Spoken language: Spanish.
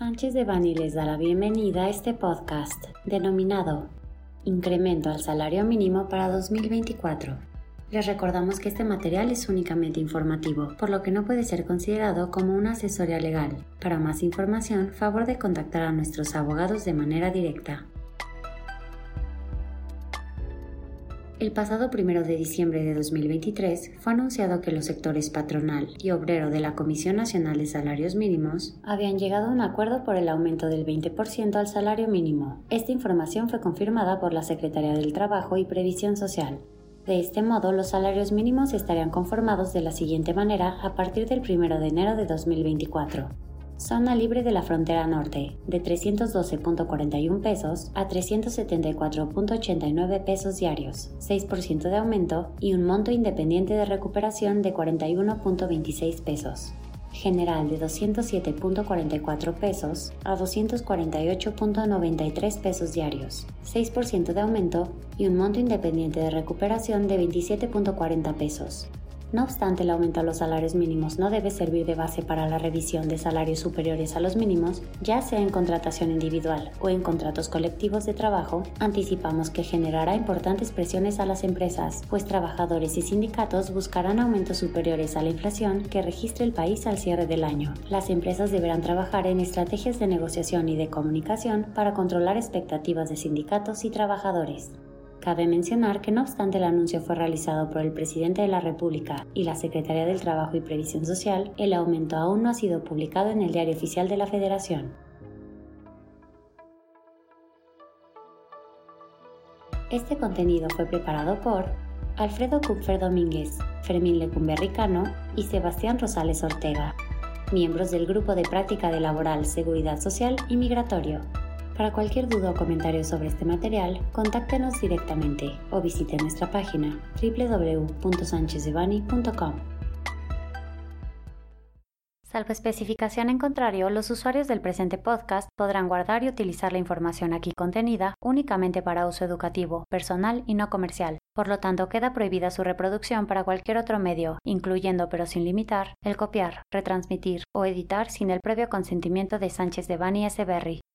Sánchez de Bani les da la bienvenida a este podcast denominado Incremento al salario mínimo para 2024. Les recordamos que este material es únicamente informativo, por lo que no puede ser considerado como una asesoría legal. Para más información, favor de contactar a nuestros abogados de manera directa. El pasado 1 de diciembre de 2023 fue anunciado que los sectores patronal y obrero de la Comisión Nacional de Salarios Mínimos habían llegado a un acuerdo por el aumento del 20% al salario mínimo. Esta información fue confirmada por la Secretaría del Trabajo y Previsión Social. De este modo, los salarios mínimos estarían conformados de la siguiente manera a partir del 1 de enero de 2024 Zona libre de la frontera norte, de 312.41 pesos a 374.89 pesos diarios, 6% de aumento y un monto independiente de recuperación de 41.26 pesos. General de 207.44 pesos a 248.93 pesos diarios, 6% de aumento y un monto independiente de recuperación de 27.40 pesos. No obstante, el aumento a los salarios mínimos no debe servir de base para la revisión de salarios superiores a los mínimos, ya sea en contratación individual o en contratos colectivos de trabajo, anticipamos que generará importantes presiones a las empresas, pues trabajadores y sindicatos buscarán aumentos superiores a la inflación que registre el país al cierre del año. Las empresas deberán trabajar en estrategias de negociación y de comunicación para controlar expectativas de sindicatos y trabajadores. Cabe mencionar que no obstante el anuncio fue realizado por el presidente de la República y la Secretaría del Trabajo y Previsión Social, el aumento aún no ha sido publicado en el Diario Oficial de la Federación. Este contenido fue preparado por Alfredo Kupfer Domínguez, Fermín Lecumberricano y Sebastián Rosales Ortega, miembros del Grupo de Práctica de Laboral, Seguridad Social y Migratorio, para cualquier duda o comentario sobre este material, contáctenos directamente o visite nuestra página www.sanchezdevani.com. Salvo especificación en contrario, los usuarios del presente podcast podrán guardar y utilizar la información aquí contenida únicamente para uso educativo, personal y no comercial. Por lo tanto, queda prohibida su reproducción para cualquier otro medio, incluyendo pero sin limitar, el copiar, retransmitir o editar sin el previo consentimiento de Sánchez de Bani S. Berry,